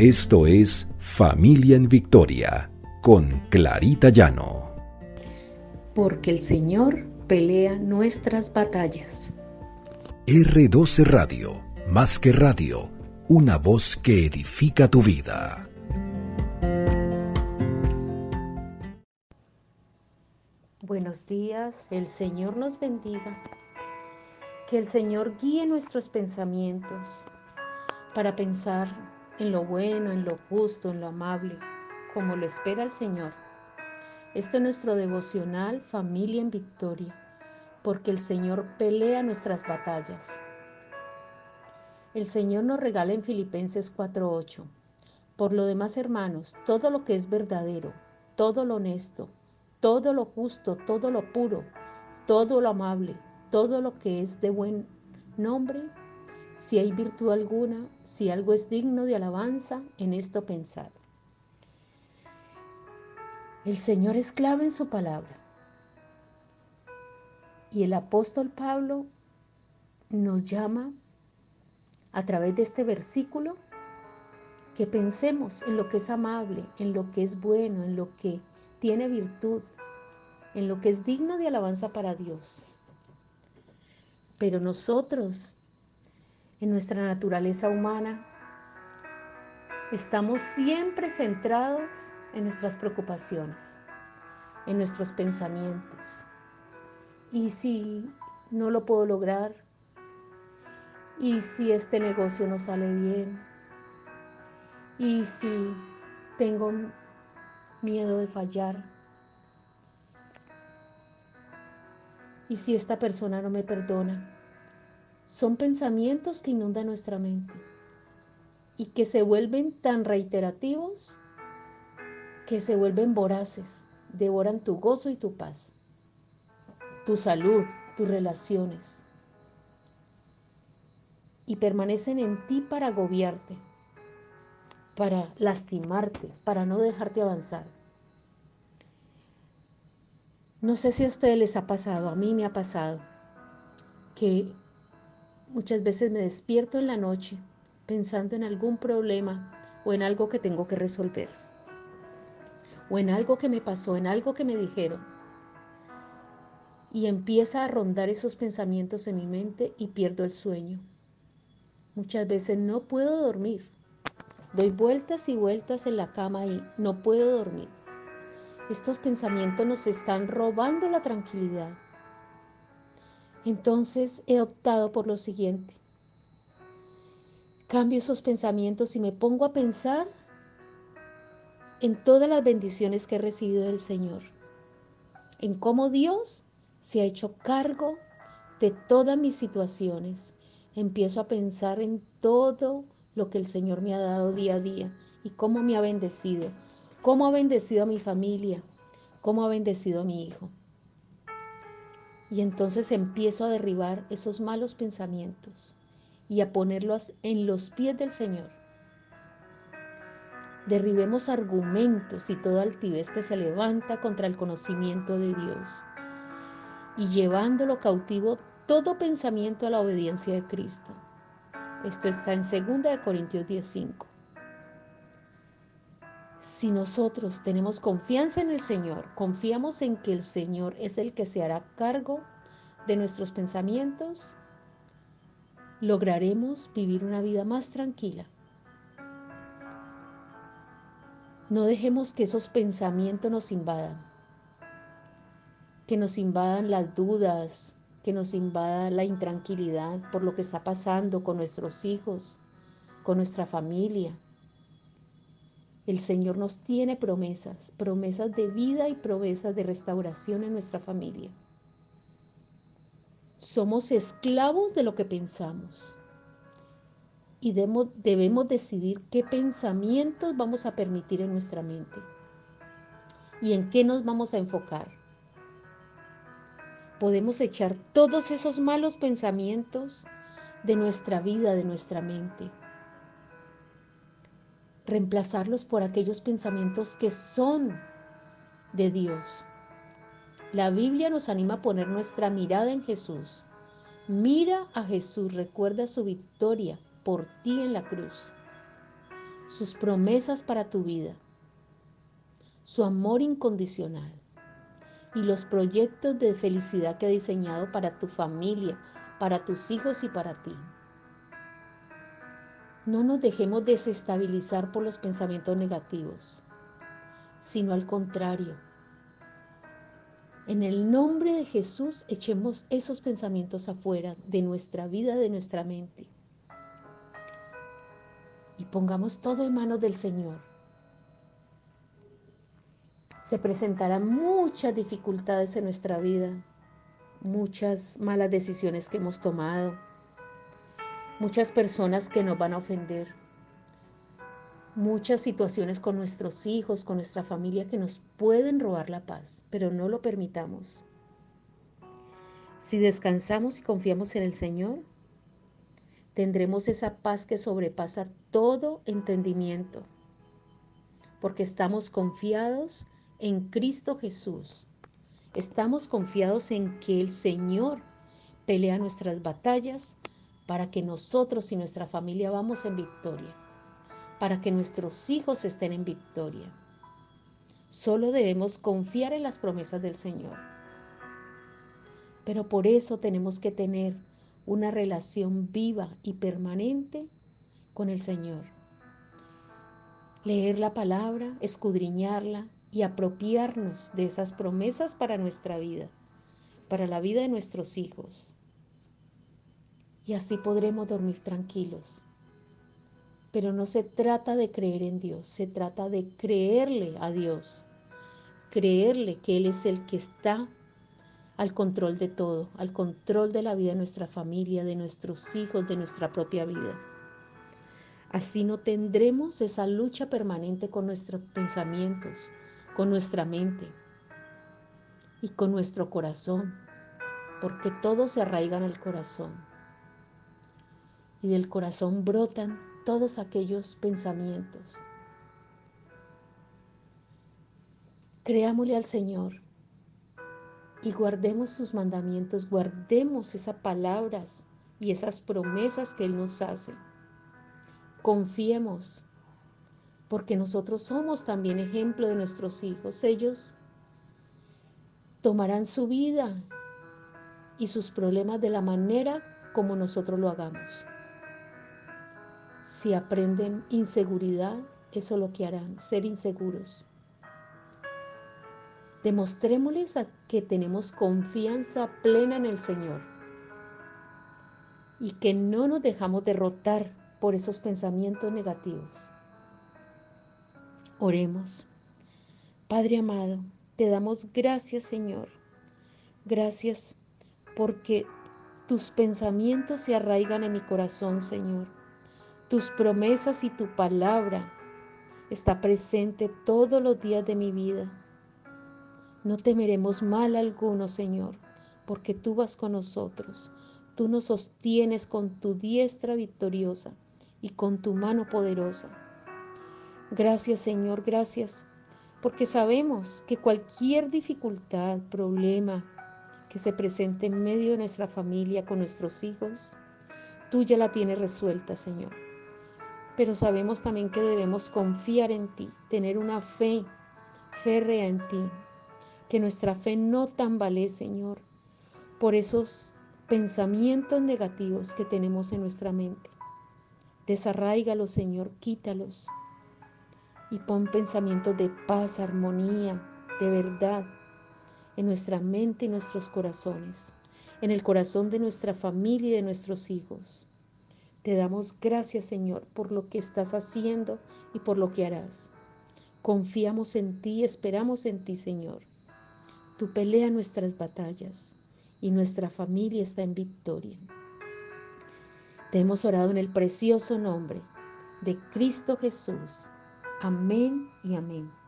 Esto es Familia en Victoria con Clarita Llano. Porque el Señor pelea nuestras batallas. R12 Radio, más que radio, una voz que edifica tu vida. Buenos días, el Señor nos bendiga. Que el Señor guíe nuestros pensamientos para pensar en lo bueno, en lo justo, en lo amable, como lo espera el Señor. Este es nuestro devocional Familia en Victoria, porque el Señor pelea nuestras batallas. El Señor nos regala en Filipenses 4:8. Por lo demás, hermanos, todo lo que es verdadero, todo lo honesto, todo lo justo, todo lo puro, todo lo amable, todo lo que es de buen nombre, si hay virtud alguna, si algo es digno de alabanza, en esto pensad. El Señor es clave en su palabra. Y el apóstol Pablo nos llama a través de este versículo que pensemos en lo que es amable, en lo que es bueno, en lo que tiene virtud, en lo que es digno de alabanza para Dios. Pero nosotros en nuestra naturaleza humana, estamos siempre centrados en nuestras preocupaciones, en nuestros pensamientos. ¿Y si no lo puedo lograr? ¿Y si este negocio no sale bien? ¿Y si tengo miedo de fallar? ¿Y si esta persona no me perdona? Son pensamientos que inundan nuestra mente y que se vuelven tan reiterativos que se vuelven voraces, devoran tu gozo y tu paz, tu salud, tus relaciones y permanecen en ti para agobiarte, para lastimarte, para no dejarte avanzar. No sé si a ustedes les ha pasado, a mí me ha pasado, que Muchas veces me despierto en la noche pensando en algún problema o en algo que tengo que resolver. O en algo que me pasó, en algo que me dijeron. Y empieza a rondar esos pensamientos en mi mente y pierdo el sueño. Muchas veces no puedo dormir. Doy vueltas y vueltas en la cama y no puedo dormir. Estos pensamientos nos están robando la tranquilidad entonces he optado por lo siguiente. Cambio esos pensamientos y me pongo a pensar en todas las bendiciones que he recibido del Señor, en cómo Dios se ha hecho cargo de todas mis situaciones. Empiezo a pensar en todo lo que el Señor me ha dado día a día y cómo me ha bendecido, cómo ha bendecido a mi familia, cómo ha bendecido a mi hijo. Y entonces empiezo a derribar esos malos pensamientos y a ponerlos en los pies del Señor. Derribemos argumentos y toda altivez que se levanta contra el conocimiento de Dios y llevándolo cautivo todo pensamiento a la obediencia de Cristo. Esto está en 2 Corintios 10:5. Si nosotros tenemos confianza en el Señor, confiamos en que el Señor es el que se hará cargo de nuestros pensamientos, lograremos vivir una vida más tranquila. No dejemos que esos pensamientos nos invadan, que nos invadan las dudas, que nos invada la intranquilidad por lo que está pasando con nuestros hijos, con nuestra familia, el Señor nos tiene promesas, promesas de vida y promesas de restauración en nuestra familia. Somos esclavos de lo que pensamos y debemos, decidir qué pensamientos vamos a permitir en nuestra mente y en qué nos vamos a enfocar. Podemos echar todos esos malos pensamientos de nuestra vida, de nuestra mente reemplazarlos por aquellos pensamientos que son de Dios. La Biblia nos anima a poner nuestra mirada en Jesús. Mira a Jesús, recuerda su victoria por ti en la cruz. sus promesas para tu vida, su amor incondicional y los proyectos de felicidad que ha diseñado para tu familia, para tus hijos y para ti. No nos dejemos desestabilizar por los pensamientos negativos, sino al contrario. En el nombre de Jesús echemos esos pensamientos afuera de nuestra vida, de nuestra mente. Y pongamos todo en manos del Señor. Se presentarán muchas dificultades en nuestra vida, muchas malas decisiones que hemos tomado, muchas personas que nos van a ofender, muchas situaciones con nuestros hijos, con nuestra familia que nos pueden robar la paz, pero no lo permitamos. Si descansamos y confiamos en el Señor, tendremos esa paz que sobrepasa todo entendimiento, porque estamos confiados en Cristo Jesús. Estamos confiados en que el Señor pelea nuestras batallas para que nosotros y nuestra familia vamos en victoria, para que nuestros hijos estén en victoria. Solo debemos confiar en las promesas del Señor. Pero por eso tenemos que tener una relación viva y permanente con el Señor. Leer la palabra, escudriñarla y apropiarnos de esas promesas para nuestra vida, para la vida de nuestros hijos y así podremos dormir tranquilos. Pero no se trata de creer en Dios, se trata de creerle a Dios, creerle que Él es el que está al control de todo, al control de la vida de nuestra familia, de nuestros hijos, de nuestra propia vida. Así no tendremos esa lucha permanente con nuestros pensamientos, con nuestra mente y con nuestro corazón, porque todo se arraiga en el corazón y del corazón brotan todos aquellos pensamientos. Creámosle al Señor y guardemos sus mandamientos, guardemos esas palabras y esas promesas que Él nos hace. Confiemos, porque nosotros somos también ejemplo de nuestros hijos. Ellos tomarán su vida y sus problemas de la manera como nosotros lo hagamos. Si aprenden inseguridad, eso es lo que harán, ser inseguros. Demostrémosles que tenemos confianza plena en el Señor y que no nos dejamos derrotar por esos pensamientos negativos. Oremos. Padre amado, te damos gracias Señor. Gracias porque tus pensamientos se arraigan en mi corazón, Señor tus promesas y tu palabra está presente todos los días de mi vida. No temeremos mal alguno, Señor, porque tú vas con nosotros. Tú nos sostienes con tu diestra victoriosa y con tu mano poderosa. Gracias, Señor, gracias, porque sabemos que cualquier dificultad, problema que se presente en medio de nuestra familia con nuestros hijos, tú ya la tienes resuelta, Señor pero sabemos también que debemos confiar en ti, tener una fe férrea en ti, que nuestra fe no tambalee, Señor, por esos pensamientos negativos que tenemos en nuestra mente. Desarráigalos, Señor, quítalos y pon pensamientos de paz, armonía, de verdad en nuestra mente y nuestros corazones, en el corazón de nuestra familia y de nuestros hijos. Te damos gracias, Señor, por lo que estás haciendo y por lo que harás. Confiamos en ti, esperamos en ti, Señor. Tú pelea nuestras batallas y nuestra familia está en victoria. Te hemos orado en el precioso nombre de Cristo Jesús. Amén y amén.